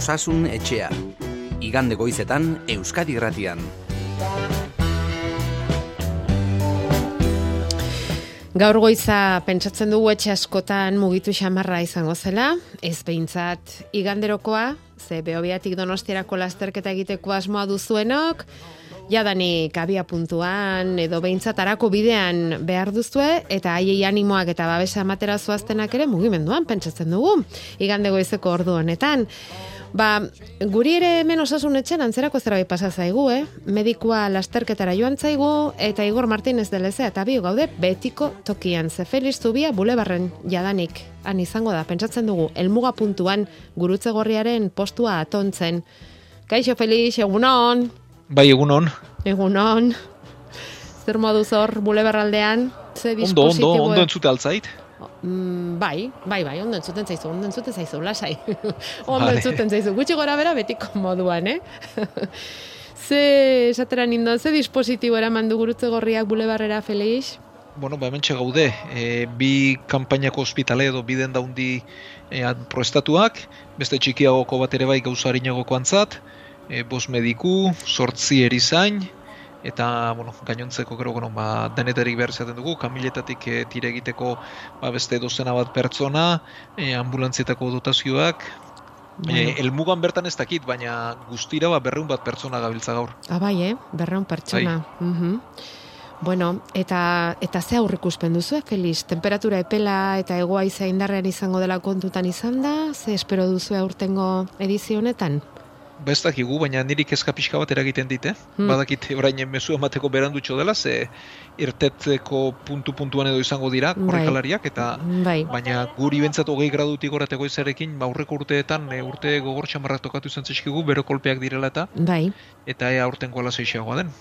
Osasun etxea. Igande goizetan Euskadi Gratian. Gaur goiza pentsatzen dugu etxe askotan mugitu xamarra izango zela, ez behintzat iganderokoa, ze behobiatik donostierako lasterketa egiteko asmoa duzuenok, jadanik abia puntuan edo behintzat arako bidean behar duzue, eta haiei animoak eta babesa amatera zuaztenak ere mugimenduan pentsatzen dugu, igande goizeko ordu honetan. Ba, guri ere hemen osasun etxen antzerako zera pasa zaigu, eh? Medikua lasterketara joan zaigu, eta Igor Martinez delezea eta bio gaude betiko tokian. Ze Feliz Zubia bulebarren jadanik han izango da, pentsatzen dugu, elmuga puntuan gurutze gorriaren postua atontzen. Kaixo Feliz, egunon? Bai, egunon. Egunon. Zer modu zor bulebarraldean? Ze ondo, ondo, ondo entzute altzait. Mm, bai, bai, bai, ondo entzuten zaizu, ondo entzuten zaizu, lasai. ondo vale. entzuten zaizu, gutxi gora bera betiko moduan, eh? ze, esatera nindo, ze dispositibo eraman du gurutze gorriak bulebarrera, Felix? Bueno, ba, hemen gaude, e, bi kanpainako ospitale edo biden daundi e, proestatuak, beste txikiagoko bat ere bai gauza harinagoko antzat, e, bos mediku, sortzi erizain, eta bueno, gainontzeko gero bueno, ba, denetarik behar zaten dugu, kamiletatik e, tire egiteko ba, beste dozena bat pertsona, e, ambulantzietako dotazioak, e, elmugan bertan ez dakit, baina guztira ba, berreun bat pertsona gabiltza gaur. Abai, ah, eh? berreun pertsona. Bai. Bueno, eta eta ze aurrikuspen duzu, eh, Feliz? Temperatura epela eta egoa izain indarrean izango dela kontutan izan da? Ze espero duzu aurtengo edizio honetan? Bestakigu, baina niri kezka pixka bat eragiten dite. Hmm. Badakit orain mezu emateko berandutxo dela, ze irtetzeko puntu-puntuan edo izango dira, bai. korrikalariak, eta bai. baina guri bentsat hogei gradutik horateko izarekin, ba, urreko urteetan, e, urte gogor txamarrak tokatu izan zizkigu, bero kolpeak direla eta, bai. eta ea urten gola zeixeagoa den.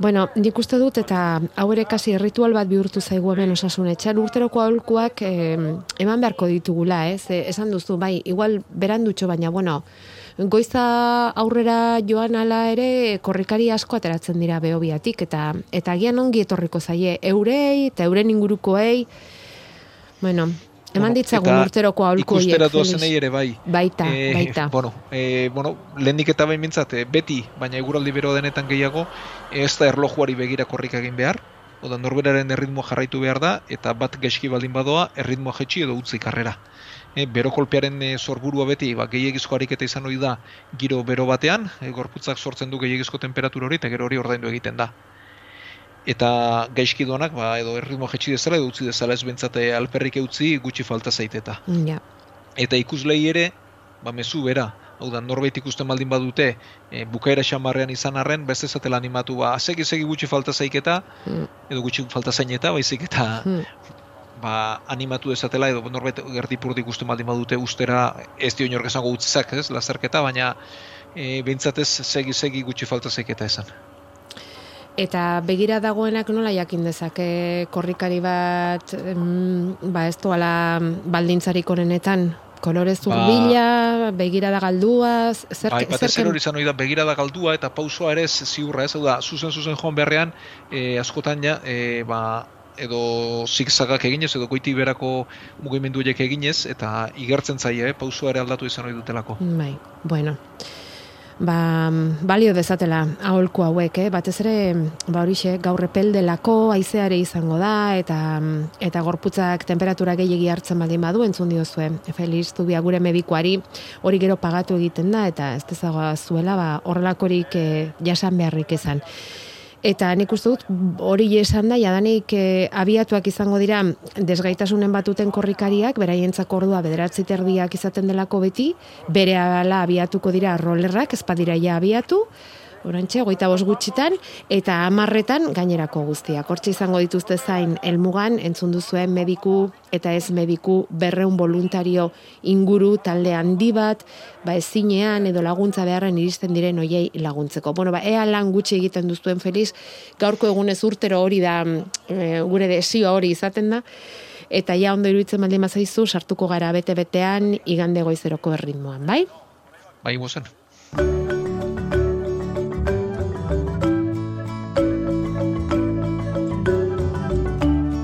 Bueno, nik uste dut eta hau ere kasi ritual bat bihurtu zaigu hemen osasun etxan urteroko aholkuak eh, eman beharko ditugula, ez? Eh? Esan duzu, bai, igual berandutxo baina, bueno, goiza aurrera joan ala ere korrikari asko ateratzen dira behobiatik eta eta agian ongi etorriko zaie eurei eta euren ingurukoei bueno Eman ditzagun urteroko aholko hiek. Ikustera duazenei ere bai. Baita, e, baita. Bueno, e, bueno lehendik eta bain mintzat, eh, beti, baina eguraldi bero denetan gehiago, ez da erlojuari begira korrik egin behar, oda norberaren erritmoa jarraitu behar da, eta bat geski baldin badoa, erritmoa jetxi edo utzi karrera e, bero kolpearen e, sorburua beti ba, gehiagizko ariketa izan hori da giro bero batean, e, gorputzak sortzen du gehiagizko temperatura hori, eta gero hori ordaindu egiten da. Eta gaizki duanak, ba, edo erritmo jetxi dezala, edo utzi dezala ez bentsate alperrik eutzi gutxi falta zaiteta. Ja. Eta ikuslei ere, ba, mezu bera, hau da, norbait ikusten baldin badute, e, bukaera xamarrean izan arren, beste zatela animatu, ba, segi segi gutxi falta zaiketa, mm. edo gutxi falta zaineta, baizik eta mm ba, animatu dezatela edo norbait gertipurtik ikusten baldin badute ustera ez dio inork esango utzizak, ez, lazerketa, baina e, bintzatez segi segi gutxi falta zeketa esan. Eta begira dagoenak nola jakin dezake korrikari bat ba ez doala baldintzarik honetan kolorez urbila, ba, begira da galdua, zer bai, zer zer hori izan da begira da galdua eta pausoa ere ziurra, ez da, zuzen zuzen joan beharrean, e, askotan ja, e, ba, edo zigzagak eginez edo goiti berako mugimendu horiek eginez eta igertzen zaie, eh, pausua ere aldatu izan hori dutelako. Bai, bueno. Ba, balio dezatela aholku hauek, eh? batez ere ba horixe gaur epeldelako haizeare izango da eta eta gorputzak temperatura gehiegi hartzen baldin badu entzun diozue. Feliz Zubia gure medikuari hori gero pagatu egiten da eta ez dezagoa zuela ba horrelakorik eh, jasan beharrik izan. Eta nik uste dut hori esan da, jadanik e, abiatuak izango dira desgaitasunen batuten korrikariak, beraientzako ordua bederatzi terdiak izaten delako beti, bere abiatuko dira rollerrak, ez badira ja abiatu, orantxe, goita bos gutxitan, eta amarretan gainerako guztiak. Hortxe izango dituzte zain elmugan, entzun duzuen mediku eta ez mediku berreun voluntario inguru talde handi bat, ba ezinean edo laguntza beharren iristen diren oiei laguntzeko. Bueno, ba, ea lan gutxi egiten duzuen feliz, gaurko egunez urtero hori da, e, gure desio hori izaten da, eta ja ondo iruditzen baldin mazaizu, sartuko gara bete-betean igande goizeroko erritmoan, bai? Bai, guzen.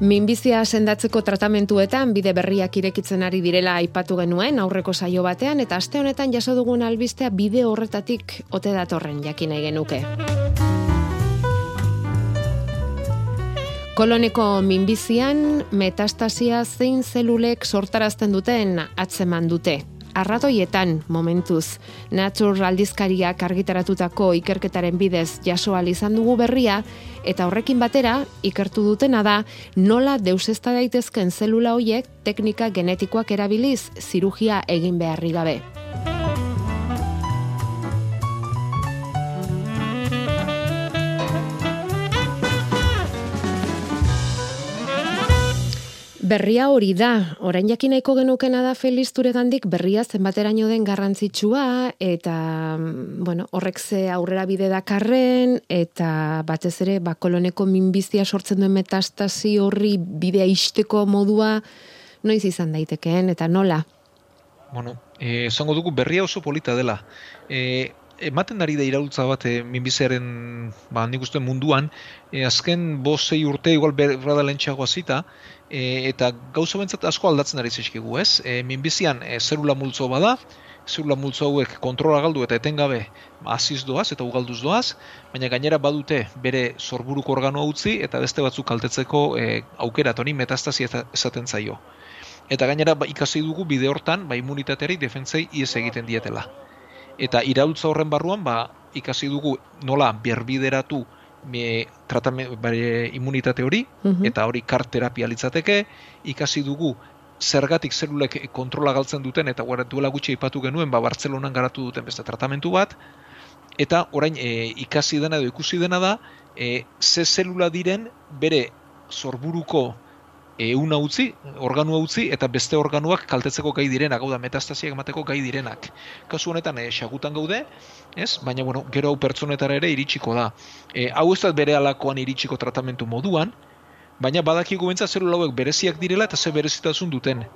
Minbizia sendatzeko tratamentuetan bide berriak irekitzen ari direla aipatu genuen aurreko saio batean eta aste honetan jaso dugun albistea bide horretatik ote datorren jakin nahi genuke. Koloneko minbizian metastasia zein zelulek sortarazten duten atzeman dute arratoietan momentuz. Nature aldizkariak argitaratutako ikerketaren bidez jasoa izan dugu berria, eta horrekin batera ikertu dutena da nola deusesta daitezken zelula hoiek teknika genetikoak erabiliz zirugia egin beharri gabe. Berria hori da, orain jakin nahiko genukena da Feliz Turegandik berria zenbateraino den garrantzitsua eta mm, bueno, horrek ze aurrera bide dakarren eta batez ere ba koloneko minbizia sortzen duen metastasi horri bidea isteko modua noiz izan daitekeen eta nola. Bueno, eh esango dugu berria oso polita dela. Eh ematen ari da iraultza bat e, minbiziaren ba, nik uste munduan, e, azken bosei urte igual berrada lentxagoa zita, e, eta gauza bentzat asko aldatzen ari zizkigu, ez? E, minbizian e, zerula multzo bada, zerula multzo hauek kontrola galdu eta etengabe aziz doaz eta ugalduz doaz, baina gainera badute bere sorburuko organoa utzi eta beste batzuk kaltetzeko e, aukera honi metastasi esaten zaio. Eta gainera ba, ikasi dugu bide hortan ba, immunitateari defentzei ies egiten dietela eta iraultza horren barruan ba, ikasi dugu nola berbideratu bare, immunitate hori, mhm. eta hori karterapia litzateke, ikasi dugu zergatik zelulek kontrola galtzen duten, eta duela gutxi ipatu genuen, ba, Bartzelonan garatu duten beste tratamentu bat, eta orain e, ikasi dena edo ikusi dena da, e, ze zelula diren bere sorburuko euna utzi, organua utzi, eta beste organuak kaltetzeko gai direnak, gau da, metastasiak emateko gai direnak. Kasu honetan, e, xagutan gaude, ez? Baina, bueno, gero hau pertsonetara ere iritsiko da. E, hau ez da bere alakoan iritsiko tratamentu moduan, baina badakigu bentsa zer lauek bereziak direla eta ze berezitasun duten.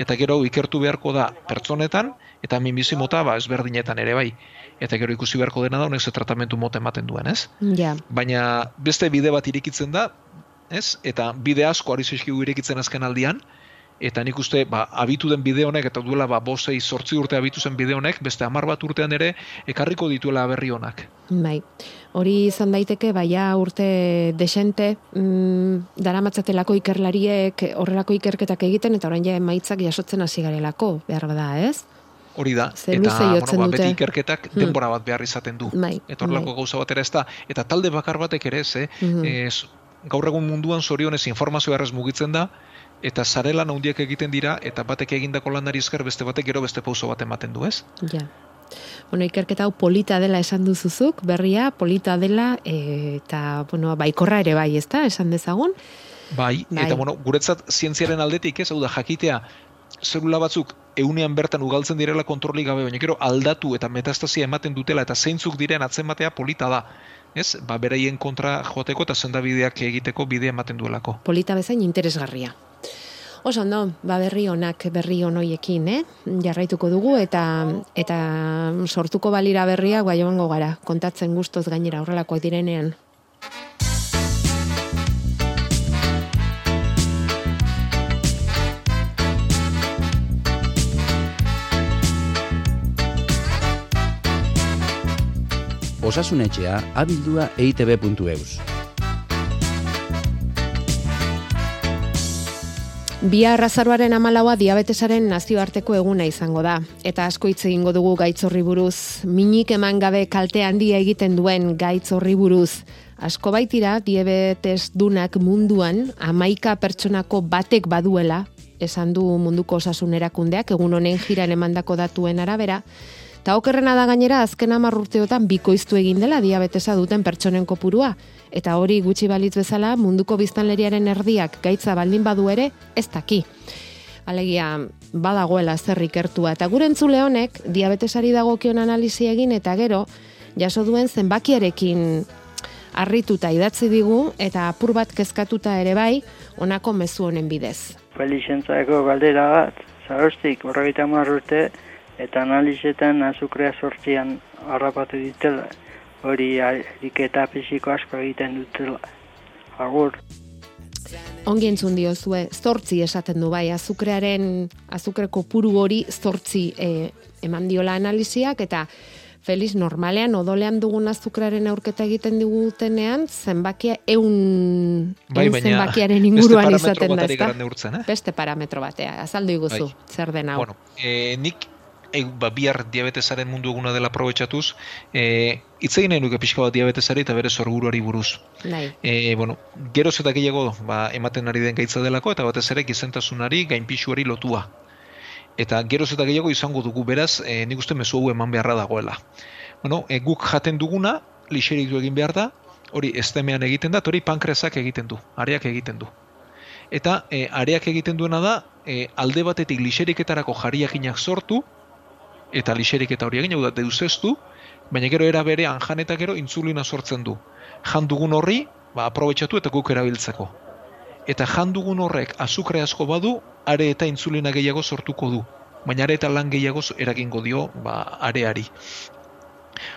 Eta gero ikertu beharko da pertsonetan, eta minbizi mota ba, ezberdinetan ere bai. Eta gero ikusi beharko dena da, honek ze tratamentu mota ematen duen, ez? Ja. Baina beste bide bat irikitzen da, ez? Eta bide asko ari zaizkigu irekitzen azken aldian, eta nik uste, ba, abitu den bide honek, eta duela, ba, bosei sortzi urte abitu zen bide honek, beste amar bat urtean ere, ekarriko dituela berri honak. Bai, hori izan daiteke, baia urte desente, mm, dara matzatelako ikerlariek horrelako ikerketak egiten, eta orain ja emaitzak jasotzen hasi garelako, behar bada, ez? Hori da, eta bueno, ba, beti ikerketak hmm. denbora bat behar izaten du. Bai, eta horrelako bai. gauza bat ere ez da, eta talde bakar batek ere ez, eh? Mm gaur egun munduan zorionez informazio errez mugitzen da, eta zarelan handiak egiten dira, eta batek egindako landari esker beste batek gero beste pauso bat ematen du, ez? Ja. Bueno, ikerketa hau polita dela esan duzuzuk, berria, polita dela, e, eta, bueno, baikorra ere bai, ezta, esan dezagun? Bai, bai, eta, bueno, guretzat zientziaren aldetik, ez, hau da, jakitea, zelula batzuk eunean bertan ugaltzen direla kontroli gabe, baina gero aldatu eta metastasia ematen dutela eta zeintzuk diren atzematea polita da ez? Ba, beraien kontra joateko eta zendabideak egiteko bidea ematen duelako. Polita bezain interesgarria. Oso ondo, ba berri honak berri honoiekin, eh? Jarraituko dugu eta eta sortuko balira berria bai gara, kontatzen gustoz gainera horrelakoak direnean. Osasunetxea abildua eitb.eus. Bi arrazaruaren amalaua diabetesaren nazioarteko eguna izango da. Eta asko hitz egingo dugu gaitzorri buruz. Minik eman gabe kalte handia egiten duen gaitzorri buruz. Asko baitira diabetes dunak munduan amaika pertsonako batek baduela, esan du munduko osasun erakundeak egun honen jiran emandako datuen arabera, Ta okerrena da gainera azken 10 urteotan bikoiztu egin dela diabetesa duten pertsonen kopurua eta hori gutxi balitz bezala munduko biztanleriaren erdiak gaitza baldin badu ere ez daki. Alegia badagoela zer ikertua eta gure entzule honek diabetesari dagokion analisi egin eta gero jaso duen zenbakiarekin harrituta idatzi digu eta apur bat kezkatuta ere bai honako mezu honen bidez. Felixentzako galdera bat, zarostik, horregaita urte, eta analizetan azukrea sortzian harrapatu ditela, hori ariketa fisiko asko egiten dutela. Agur. ongi entzun diozue, zortzi esaten du bai, azukrearen, azukreko puru hori zortzi e, eman diola analiziak, eta Feliz, normalean, odolean dugun azukraren aurketa egiten digutenean, zenbakia eun, Bai, eun baina zenbakiaren inguruan izaten da, ezta? eh? Beste parametro batea, azaldu iguzu, Bai. zer den hau. Bueno, e, nik e, ba, bihar diabetesaren mundu eguna dela aprobetxatuz, e, hitz egin nahi nuke pixka bat diabetesari eta bere sorburuari buruz. Nahi. E, bueno, geroz eta gehiago ba, ematen ari den gaitza delako, eta batez ere gizentasunari, gainpixuari lotua. Eta geroz eta gehiago izango dugu beraz, e, nik uste mezu hau eman beharra dagoela. Bueno, e, guk jaten duguna, lixerik du egin behar da, hori estemean egiten da, hori pankreasak egiten du, areak egiten du. Eta e, areak egiten duena da, e, alde batetik lixeriketarako jariakinak sortu, eta lixeriketa hori egin, hau da, deuzeztu, baina gero era berean jan eta gero intzulina sortzen du. Jan dugun horri, ba, aprobetxatu eta guk erabiltzeko. Eta jan dugun horrek azukre asko badu, are eta intzulina gehiago sortuko du. Baina are eta lan gehiago eragingo dio ba, areari.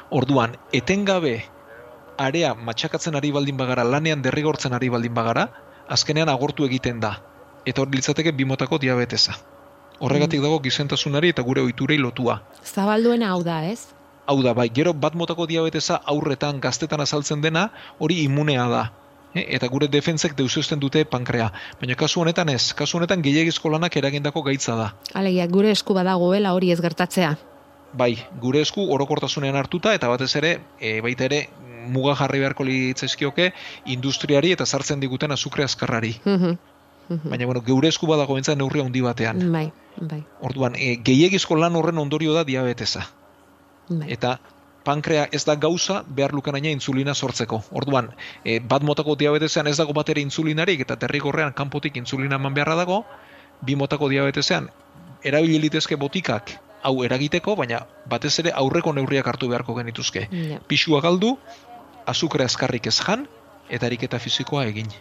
Orduan, etengabe area matxakatzen ari baldin bagara, lanean derrigortzen ari baldin bagara, azkenean agortu egiten da. Eta hori litzateke bimotako diabetesa. Horregatik dago gizentasunari eta gure ohiturei lotua. Zabalduena hau da, ez? Hau da, bai, gero bat motako diabetesa aurretan gaztetan azaltzen dena, hori immunea da. E, eta gure defentsek deuseusten dute pankrea. Baina kasu honetan ez, kasu honetan gehiagizko lanak eragindako gaitza da. Alegia, gure esku badagoela hori ez gertatzea. Bai, gure esku orokortasunean hartuta eta batez ere, e, baita ere, muga jarri beharko litzaizkioke industriari eta sartzen diguten azukre azkarrari. Mhm, mhm. Baina, bueno, geure esku badago bentzat neurri handi batean. Bai, bai, Orduan, e, gehiagizko lan horren ondorio da diabetesa. bai. eta pankrea ez da gauza behar lukanaina insulina sortzeko. Orduan, e, bat motako diabetesean ez dago bat ere insulinarik eta terrigorrean kanpotik insulina eman beharra dago, bi motako diabetesean erabili litezke botikak hau eragiteko, baina batez ere aurreko neurriak hartu beharko genituzke. Ja, Pisua galdu, azukre azkarrik ez jan, eta ariketa fisikoa egin.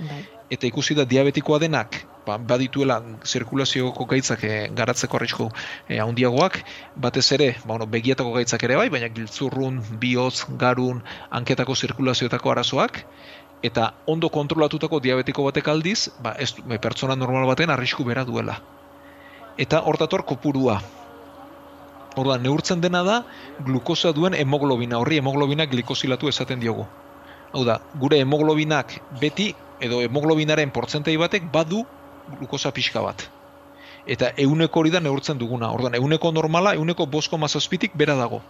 bai. Eta ikusi da diabetikoa denak, ba, badituela zirkulazioko gaitzak eh, garatzeko arrisku eh, handiagoak, batez ere, ba, bueno, begietako gaitzak ere bai, baina giltzurrun, bihotz, garun, hanketako zirkulazioetako arazoak, eta ondo kontrolatutako diabetiko batek aldiz, ba, ez, pertsona normal baten arrisku bera duela. Eta hortator kopurua. Orduan, neurtzen dena da, glukosa duen hemoglobina, horri hemoglobina glikosilatu esaten diogu. Hau da, gure hemoglobinak beti, edo hemoglobinaren portzentai batek badu glukosa pixka bat. Eta euneko hori da neurtzen duguna. Orduan, euneko normala, euneko bosko mazazpitik bera dago.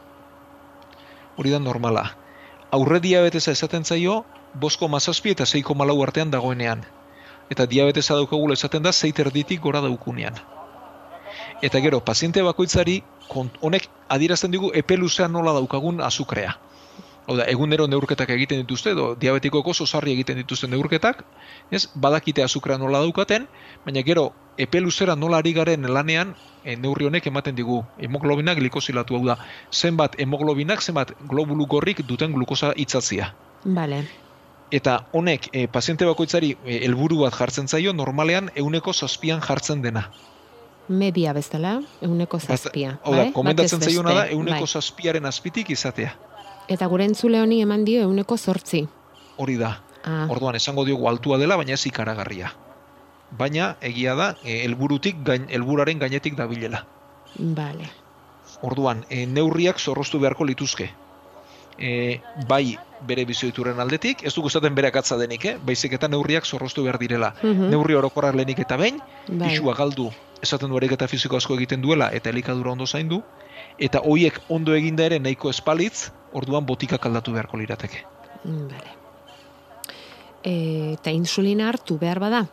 Hori da normala. Aurre diabetesa esaten zaio, bosko mazazpi eta zeiko malau artean dagoenean. Eta diabetesa daukagula esaten da, zeit erditik gora daukunean. Eta gero, paziente bakoitzari, honek adierazten digu epe nola daukagun azukrea. Hau da, egunero neurketak egiten dituzte, edo diabetikoko oso sarri egiten dituzten neurketak, ez, badakite azukrea nola daukaten, baina gero, epe luzera nola ari garen lanean, e, neurri honek ematen digu, hemoglobinak glikosilatu hau da, zenbat hemoglobinak, zenbat globulu gorrik duten glukosa itzatzia. Bale. Eta honek, e, paziente bakoitzari e, helburu bat jartzen zaio, normalean euneko zazpian jartzen dena. Media bezala, euneko zazpia. Hau da, bai? komentatzen Batez zaiona da, euneko bai. zazpiaren azpitik izatea. Eta gure entzule honi eman dio euneko zortzi. Hori da. Ah, Orduan esango diogu altua dela, baina ez ikaragarria. Baina egia da eh, helburutik gain helburaren gainetik dabilela. bale. Orduan, e, neurriak zorroztu beharko lituzke. E, bai bere bizioituren aldetik, ez dugu esaten bere akatza denik, eh? baizik eta neurriak zorroztu behar direla. Mhm. Neurri orokorrak lehenik eta behin, Bai. pisua galdu, esaten du ariketa fisiko asko egiten duela eta elikadura ondo zaindu, eta hoiek ondo eginda ere nahiko espalitz, orduan botikak aldatu beharko lirateke. Mm, Bale. E, eta insulina hartu behar bada.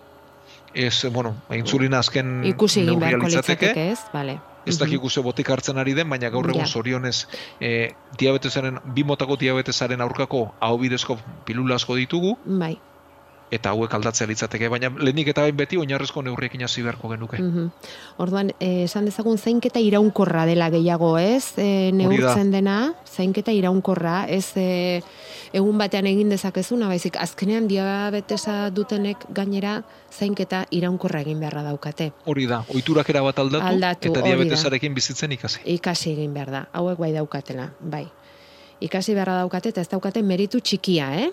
Ez, bueno, insulina azken Ikusi egin beharko litzateke, ez? Bale. Ez dakigu ze botik hartzen ari den, baina gaur egun Ja. zorionez e, diabetesaren, bi motako diabetesaren aurkako ahobidezko pilula asko ditugu, Bai. Eta hauek aldatzea litzateke, baina lehenik eta behin beti oinarrezko neurriekin hasi beharko genuke. Mhm. Orduan, eh, esan dezagun zainketa iraunkorra dela gehiago, ez? E, neurtzen dena, zainketa iraunkorra, ez e, egun batean egin dezakezuna, baizik azkenean diabetesa dutenek gainera zainketa iraunkorra egin beharra daukate. Hori da, ohiturak era bat aldatu, Aldatu, eta diabetesarekin bizitzen ikasi. Ikasi egin behar da, hauek bai daukatela, bai. Ikasi beharra daukate eta ez daukate meritu txikia, eh?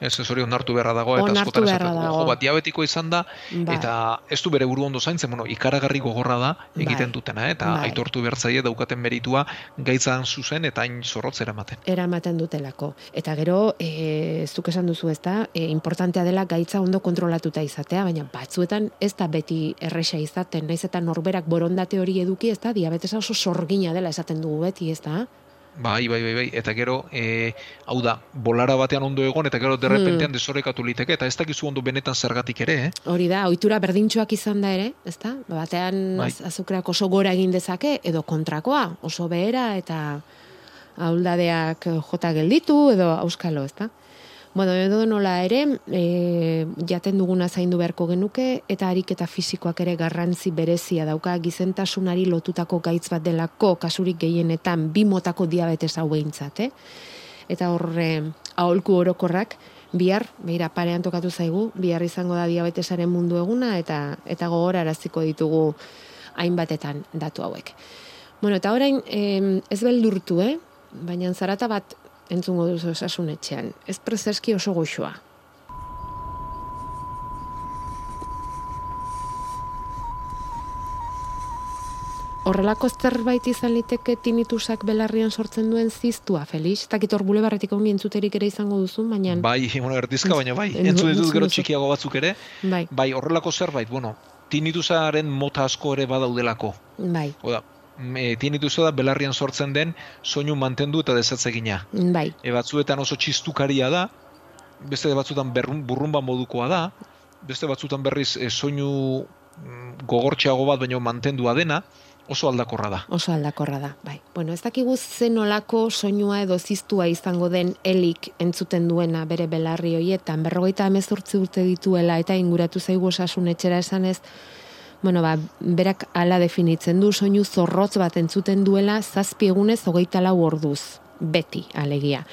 Ez, ez hori onartu beharra dago, eta askotan esaten, dago. jo, bat diabetiko izan da, Bai. eta ez du bere buru ondo zaintzen, bueno, ikaragarri gogorra da egiten Bai. dutena, eh? eta Bai. aitortu behar zaie daukaten meritua gaitzan zuzen eta hain zorrotzera ematen. eramaten dutelako. Eta gero, e, zuk esan duzu ez da, e, importantea dela gaitza ondo kontrolatuta izatea, baina batzuetan ez da beti erresa izaten, naiz eta norberak borondate hori eduki, ez da, diabetesa oso sorgina dela esaten dugu beti, ez da? Bai, bai, bai, bai, eta gero, e, hau da, bolara batean ondo egon, eta gero derrepentean desorekatu liteke, eta ez dakizu ondo benetan zergatik ere, eh? Hori da, ohitura berdintxoak izan da ere, ez da? Batean Bai. az- azukreak oso gora egin dezake, edo kontrakoa, oso behera, eta ahuldadeak jota gelditu, edo auskalo, ez da? Bueno, edo nola ere, e, jaten duguna zaindu beharko genuke, eta ariketa fisikoak ere garrantzi berezia dauka gizentasunari lotutako gaitz bat delako kasurik gehienetan bi motako diabetes hau behintzat, eh? Eta horre, aholku orokorrak, bihar, beira parean tokatu zaigu, bihar izango da diabetesaren mundu eguna, eta eta gogoraraziko ditugu hainbatetan datu hauek. Bueno, eta orain, em, ez beldurtu, eh? Baina zarata bat entzungo duzu osasun etxean. Ez prezeski oso goxoa. Horrelako zerbait izan liteke tinitusak belarrian sortzen duen ziztua, Felix? Takit hor bulebarretik ongi entzuterik ere izango duzu, baina... Bai, bueno, erdizka, baina bai, Entzun- entzun ditut gero txikiago batzuk ere, Bai, bai, horrelako zerbait, bueno, tinitusaren mota asko ere badaudelako. bai, Oda, e, tinitusa da belarrian sortzen den soinu mantendu eta desatzegina. bai, E, batzuetan oso txistukaria da, beste batzuetan berrun, burrumba modukoa da, beste batzuetan berriz e, soinu mm, gogortxeago bat baino mantendua dena, oso aldakorra da. oso aldakorra da, bai. Bueno, ez dakigu zen olako soinua edo ziztua izango den elik entzuten duena bere belarri hoietan, berrogeita emezurtzi urte dituela eta inguratu zaigu osasun etxera esanez, bueno, ba, berak ala definitzen du soinu zorrotz bat entzuten duela zazpi egunez hogeita lau orduz, beti alegia.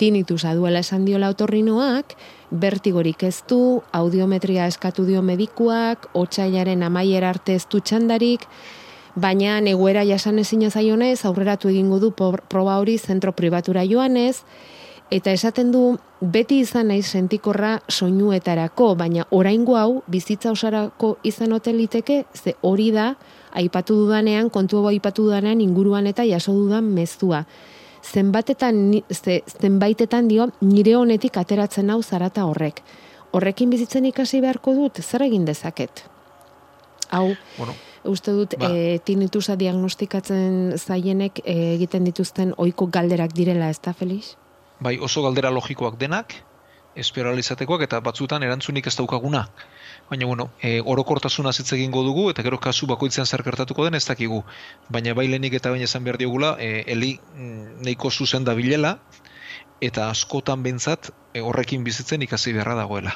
Tinitusa duela esan diola otorrinoak, bertigorik ez du, audiometria eskatu dio medikuak, otsailaren amaiera arte ez du txandarik, baina egoera jasan ezin zaionez, aurreratu egingo du proba hori zentro pribatura joanez, eta esaten du beti izan naiz sentikorra soinuetarako, baina oraingo hau bizitza osarako izan ote liteke, ze hori da aipatu dudanean, kontu hau aipatu dudanean inguruan eta jaso dudan mezua. Zenbatetan, ze, zenbaitetan dio, nire honetik ateratzen hau zarata horrek. Horrekin bizitzen ikasi beharko dut, zer egin dezaket? Hau, Bueno, uste dut Ba. e, tinitusa diagnostikatzen zaienek e, egiten dituzten ohiko galderak direla, ez da, Felix? Bai, oso galdera logikoak denak, esperalizatekoak eta batzutan erantzunik ez daukaguna. Baina, bueno, e, orokortasuna hitz egingo dugu, eta gero kasu bakoitzean zer gertatuko den ez dakigu. Baina bai lehenik eta baina esan behar diogula, e, eli mm, nahiko zuzen da bilela, eta askotan behintzat e, horrekin bizitzen ikasi beharra dagoela.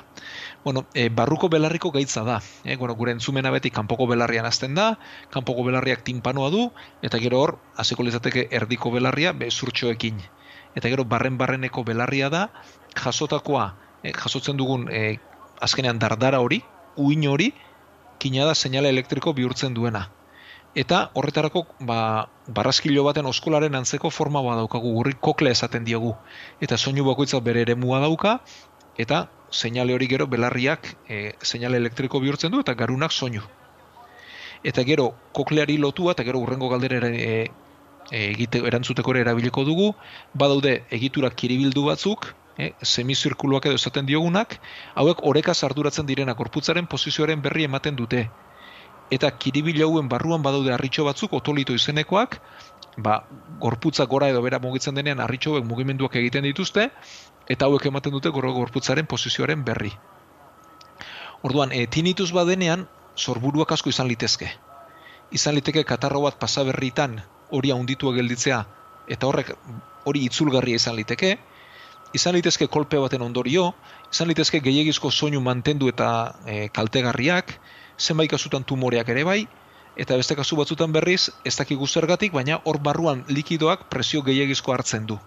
Bueno, e, barruko belarriko gaitza da. E, bueno, gure entzumena beti kanpoko belarrian hasten da, kanpoko belarriak tinpanoa du, eta gero hor, hasiko litzateke erdiko belarria bezurtxoekin. Eta gero barren-barreneko belarria da, jasotakoa, e, jasotzen dugun e, azkenean dardara hori, uin hori, kina da seinale elektriko bihurtzen duena. Eta horretarako ba, barraskilo baten oskolaren antzeko forma bat daukagu, gurri kokle esaten diogu. Eta soinu bakoitza bere eremua dauka, eta seinale hori gero belarriak e, seinale elektriko bihurtzen du, eta garunak soinu. Eta gero kokleari lotua, eta gero urrengo galdera e, egite, erantzuteko ere erabiliko dugu, badaude egiturak kiribildu batzuk, e, semizirkuluak edo esaten diogunak, hauek oreka arduratzen direnak gorputzaren posizioaren berri ematen dute. Eta kiribil hauen barruan badaude harritxo batzuk, otolito izenekoak, ba, gorputza gora edo bera mugitzen denean harritxo mugimenduak egiten dituzte, eta hauek ematen dute gorro gorputzaren posizioaren berri. Orduan, e, tinituz badenean, sorburuak asko izan litezke. Izan liteke katarro bat pasaberritan hori handitua gelditzea, eta horrek hori itzulgarria izan liteke, izan litezke kolpe baten ondorio, izan litezke gehiagizko soinu mantendu eta e, kaltegarriak, zenbait kasutan tumoreak ere bai, eta beste kasu batzutan berriz, ez dakigu zergatik, baina hor barruan likidoak presio gehiagizko hartzen du.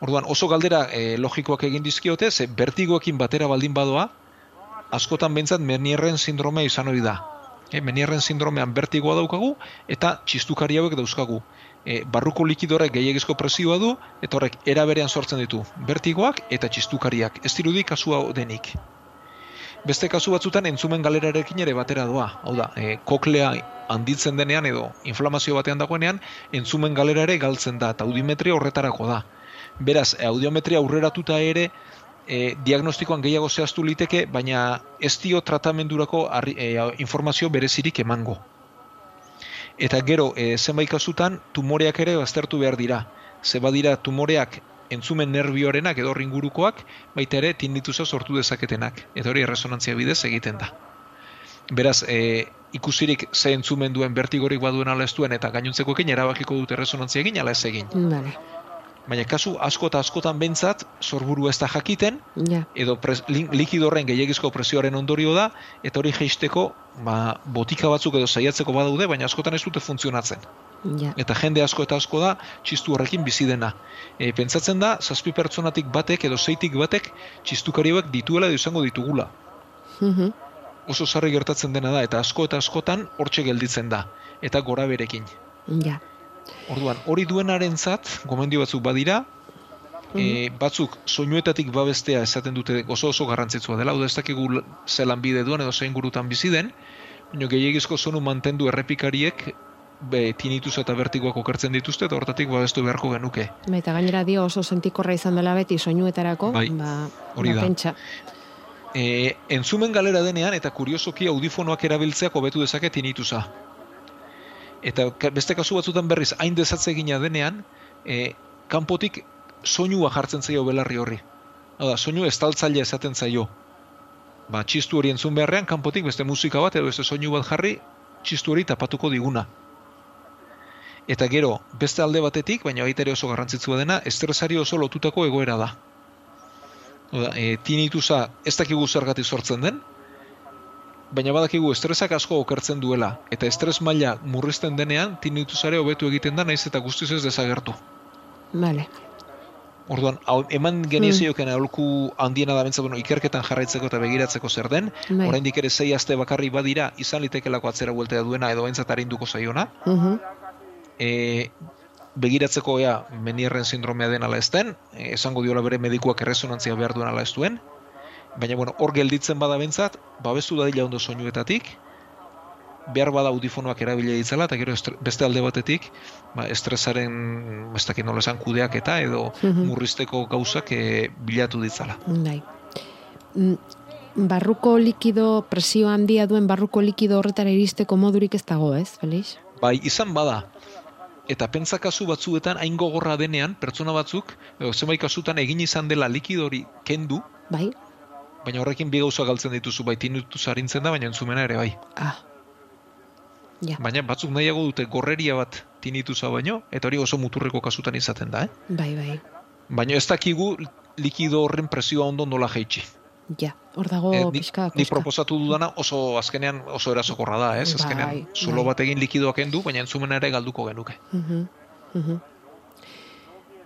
Orduan, oso galdera e, logikoak egin dizkiote, ze bertigoekin batera baldin badoa, askotan behintzat Menierren sindromea izan hori da. E, Menierren sindromean bertigoa daukagu, eta txistukari hauek dauzkagu. e, barruko likidorek gehiagizko presioa du, eta horrek eraberean sortzen ditu bertigoak eta txistukariak, ez dirudi kasua denik. Beste kasu batzutan entzumen galerarekin ere batera doa, hau da, e, koklea handitzen denean edo inflamazio batean dagoenean, entzumen galera ere galtzen da, eta audimetria horretarako da. Beraz, audiometria aurreratuta ere, e, diagnostikoan gehiago zehaztu liteke, baina ez dio tratamendurako e, informazio berezirik emango. Eta gero, e, zenbait kasutan, tumoreak ere baztertu behar dira. Ze badira tumoreak entzumen nervioarenak edo ingurukoak, baita ere tindituza sortu dezaketenak. Eta hori resonantzia bidez egiten da. Beraz, e, ikusirik ze entzumen duen bertigorik baduen ala ez duen eta gainuntzeko ekin erabakiko dute resonantzia egin ala ez egin. Vale. Baina kasu asko eta askotan bentsat sorburu ez da jakiten, Ja. edo pres, li, likidorren gehiagizko presioaren ondorio da, eta hori jeisteko ba, botika batzuk edo saiatzeko badaude, baina askotan ez dute funtzionatzen. Ja. Eta jende asko eta asko da txistu horrekin bizi dena. E, pentsatzen da, zazpi pertsonatik batek edo zeitik batek txistukariak dituela edo izango ditugula. Mhm. Oso sarri gertatzen dena da, eta asko eta askotan hortxe gelditzen da. Eta gora berekin. Ja. Orduan, hori duenarentzat gomendio batzuk badira, e, batzuk soinuetatik babestea esaten dute oso oso garrantzitsua dela, ez dakigu zelan bide duen edo zein gurutan bizi den, baina gehiagizko sonu mantendu errepikariek be, tinituz eta bertigoak okertzen dituzte, eta hortatik babestu beharko genuke. Ba, Eta gainera dio oso sentikorra izan dela beti soinuetarako, Bai, ba, hori ba, da. pentsa. E, entzumen galera denean eta kuriosoki audifonoak erabiltzeak hobetu dezake tinituza. Eta beste kasu batzutan berriz hain desatzegina denean, e, kanpotik soinua jartzen zaio belarri horri. Hau da, soinu estaltzailea esaten zaio. Ba, txistu hori entzun beharrean, kanpotik beste musika bat edo beste soinu bat jarri, txistu hori tapatuko diguna. Eta gero, beste alde batetik, baina baita ere oso garrantzitsua dena, estresari oso lotutako egoera da. Hau da, e, tinituza ez dakigu zergatik sortzen den, baina badakigu estresak asko okertzen duela, eta estres maila murrizten denean, tinituzare hobetu egiten da, naiz eta guztiz ez desagertu. Vale. Orduan, eman geniezioken aholku handiena da bentsat, bueno, ikerketan jarraitzeko eta begiratzeko zer den, Bai. oraindik ere sei aste bakarri badira, izan litekelako atzera bueltea duena edo bentsat arinduko zaiona, Mhm. e, begiratzeko ea menierren sindromea den ala ez den, e, esango diola bere medikuak erresonantzia behar duen ala ez duen, baina bueno, hor gelditzen bada bentsat, babestu dadila ondo soinuetatik, behar bada audifonoak erabile ditzala, eta gero beste alde batetik, ba, estresaren, ez dakit nola esan kudeak eta edo Mhm. murrizteko gauzak e, bilatu ditzala. Bai. Mm, Barruko likido, presio handia duen barruko likido horretara iristeko modurik ez dago, ez, Felix? Bai, izan bada. Eta pentsa kasu batzuetan hain gogorra denean, pertsona batzuk, edo zenbait kasutan egin izan dela likidori kendu, Bai? Baina horrekin bi gauza galtzen dituzu, bai tinnitus zarintzen da, baina entzumena ere bai. Ah. Ja, Baina batzuk nahiago dute gorreria bat tinnitusa baino, eta hori oso muturreko kasutan izaten da, eh? bai, bai. Baina ez dakigu likido horren presioa ondo nola jaitsi. Ja, hor dago Eh, ni, pixka, ni pixka. proposatu dudana oso azkenean oso erasokorra da, ez? Azkenean Bai, zulo bai. bat egin likidoak endu, baina entzumena ere galduko genuke. Mhm, mhm.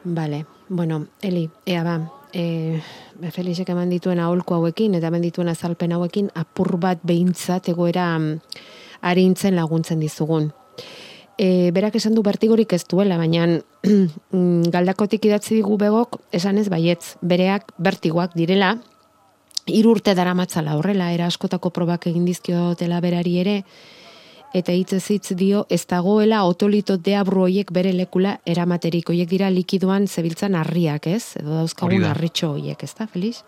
Vale, bueno, Eli, ea ba, e, Felixek eman dituen aholku hauekin, eta eman dituen azalpen hauekin, apur bat behintzat egoera mm, arintzen laguntzen dizugun. E, berak esan du bertigorik ez duela, baina mm, galdakotik idatzi digu begok, esan ez baietz, bereak bertigoak direla, hiru urte dara horrela, era askotako probak egin dizkiotela berari ere, eta hitzez hitz dio ez dagoela otolito deabru hoiek bere lekula eramaterik. Hoiek dira likidoan zebiltzan harriak, ez? Edo dauzkagun da. harritxo hoiek, ez da, Feliz?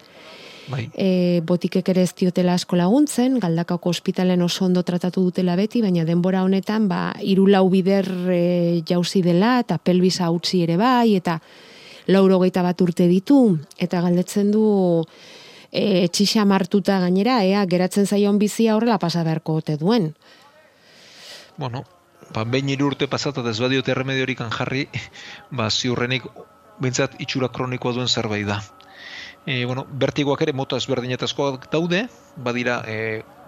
Bai. E, botikek ere ez diotela asko laguntzen, galdakako ospitalen oso ondo tratatu dutela beti, baina denbora honetan, ba, hiru lau bider e, jauzi dela, eta pelbisa utzi ere bai, eta laurogeita bat urte ditu, eta galdetzen du e, txixa martuta gainera, ea, geratzen zaion bizia horrela pasa beharko ote duen. Bueno, ba, behin hiru urte pasata ez badiote erremediorik jarri, ba, ziurrenik bintzat itxura kronikoa duen zerbait da. E, bueno, bertigoak ere mota ezberdinetazkoak daude, badira e,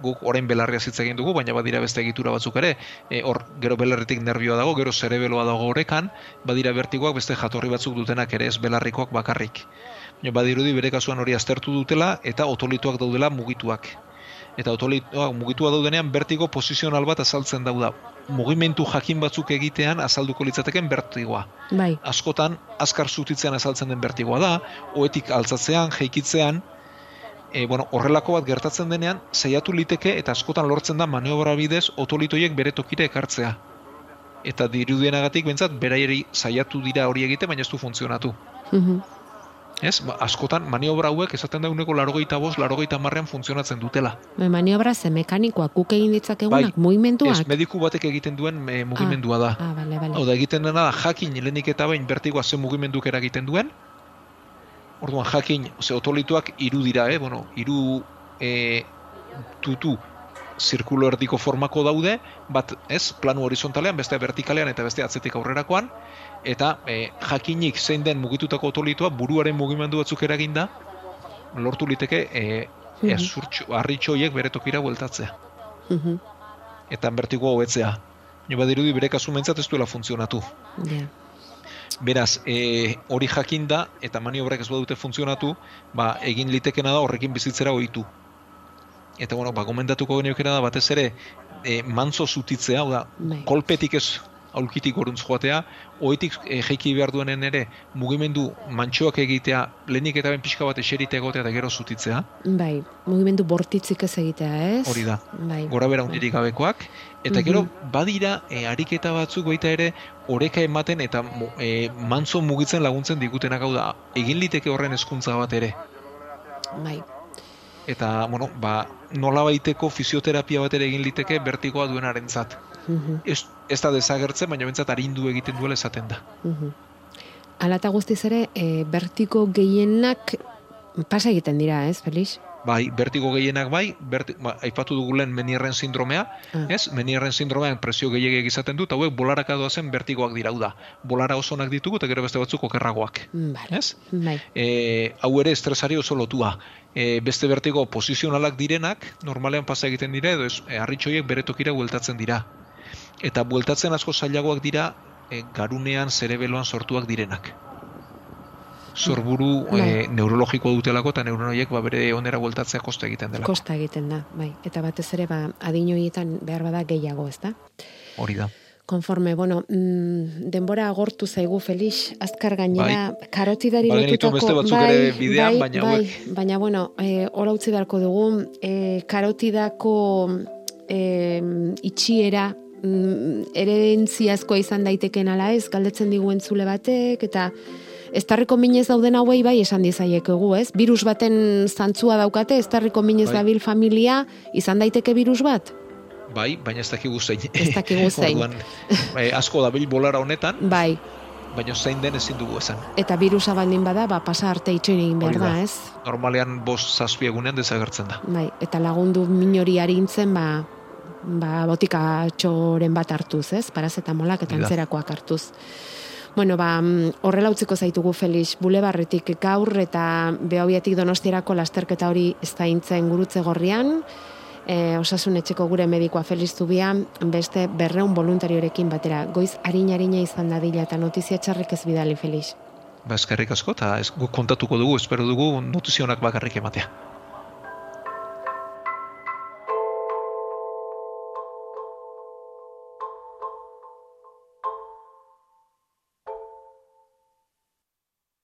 guk orain belarria zitza egin dugu, baina badira beste egitura batzuk ere, e, hor gero belarritik nervioa dago, gero zerebeloa dago horekan, badira bertigoak beste jatorri batzuk dutenak ere ez belarrikoak bakarrik. Baina badirudi bere kasuan hori aztertu dutela eta otolituak daudela mugituak. Eta otolitoa mugitua daudenean bertigo posizional bat azaltzen dauda. Mugimendu jakin batzuk egitean azalduko litzateken bertigoa. Bai. Askotan, azkar zutitzean azaltzen den bertigoa da, oetik altzatzean, jeikitzean, e, bueno, horrelako bat gertatzen denean, saiatu liteke eta askotan lortzen da maniobra bidez otolitoiek bere tokire ekartzea. Eta dirudienagatik bentsat, beraieri saiatu dira hori egite, baina ez du funtzionatu. Mhm. Ez, ba, askotan maniobra hauek esaten da uneko larogeita bost, larogeita marrean funtzionatzen dutela. Bai, maniobra ze mekanikoak guk egin ditzakegunak, Bai, mugimenduak. Ez, mediku batek egiten duen e, mugimendua da. Ah, bale, bale. Hau da, egiten dena da, jakin lehenik eta behin bertigoa ze mugimenduk eragiten duen. Orduan, jakin, ze otolituak hiru dira, eh? Bueno, hiru e, tutu zirkulo erdiko formako daude, bat, ez, planu horizontalean, beste vertikalean eta beste atzetik aurrerakoan, eta e, jakinik zein den mugitutako otolitua buruaren mugimendu batzuk eraginda, lortu liteke e, Mhm. ezurtxo, harritxoiek bere tokira bueltatzea Mhm. eta bertigo hobetzea. Jo badirudi bere kasu mentzat ez duela funtzionatu. Ja. Beraz, e, hori jakinda eta maniobrak ez badute funtzionatu, ba, egin litekena da horrekin bizitzera ohitu. Eta bueno, ba, gomendatuko geniokena da batez ere, e, mantzo zutitzea, da, Bai. kolpetik ez aulkitik goruntz joatea, oitik e, jeiki behar duenen ere mugimendu mantxoak egitea, lehenik eta ben pixka bat eserite egotea eta gero zutitzea, Bai, mugimendu bortitzik ez egitea, ez? hori da. Bai. gora bera hundirik gabekoak, eta Mhm. gero badira e, ariketa batzuk baita ere oreka ematen eta e, mantzo mugitzen laguntzen digutenak hau da, egin liteke horren hezkuntza bat ere. Bai. Eta, bueno, ba, nola baiteko fisioterapia bat ere egin liteke bertigoa duenarentzat. Ez, ez da desagertzen, baina bentsat arindu egiten duela esaten da. Hala eta guztiz ere, e, bertiko gehienak pasa egiten dira, ez, Felix? Bai, bertigo gehienak bai, berti, ba, aipatu dugu lehen menierren sindromea, Ah. ez? Menierren sindromean presio gehiagik izaten du, eta hauek bolaraka doazen bertigoak dira, da. Bolara oso onak ditugu, eta gero beste batzuk okerragoak. Vale. Ez? Bai. e, hau ere estresari oso lotua. E, beste bertigo posizionalak direnak, normalean pasa egiten dira, edo ez, e, harritxoiek bere tokira bueltatzen dira. Eta bueltatzen asko zailagoak dira, e, garunean, zerebeloan sortuak direnak. Zorburu Bai. e, neurologiko dutelako eta neuronoiek ba, bere onera bueltatzea kosta egiten dela. Kosta egiten da, bai. Eta batez ere, ba, adinoietan behar bada gehiago, ez da? Hori da. Konforme, bueno, mm, denbora agortu zaigu Felix, azkar gainera, karotidari Bagenitu lotutako... beste batzuk ere bidean, baina bai, hauek- baina, bueno, e, hor utzi beharko dugu, e, karotidako e, itxiera mm, erentziazkoa izan daiteken ala ez, galdetzen digu entzule batek, eta Estarriko minez dauden hauei bai esan dizaiekegu, ez? Virus baten zantzua daukate, estarriko minez Bai. dabil familia, izan daiteke virus bat? Bai, baina ez dakigu zein. Ez dakigu zein. Orduan, e, asko dabil bolara honetan, Bai, baina zein den ezin dugu esan. eta virusa baldin bada, ba, pasa arte itxoin egin behar da, ez? Normalean bost zazpi egunean desagertzen da. Bai, eta lagundu minori arintzen, ba, ba, botika txoren bat hartuz, ez? Parazetamolak eta antzerakoak hartuz. Bueno, ba, mm, horrela utziko zaitugu Felix, bulebarretik gaur eta behobiatik donostierako lasterketa hori zaintzen gurutze gorrian, e, osasun etxeko gure medikoa Felix Zubia, beste berreun voluntariorekin batera, goiz harina-harina izan dadila eta notizia txarrik ez bidali Felix. Ba, eskerrik asko, eta ez, kontatuko dugu, espero dugu notizionak bakarrik ematea.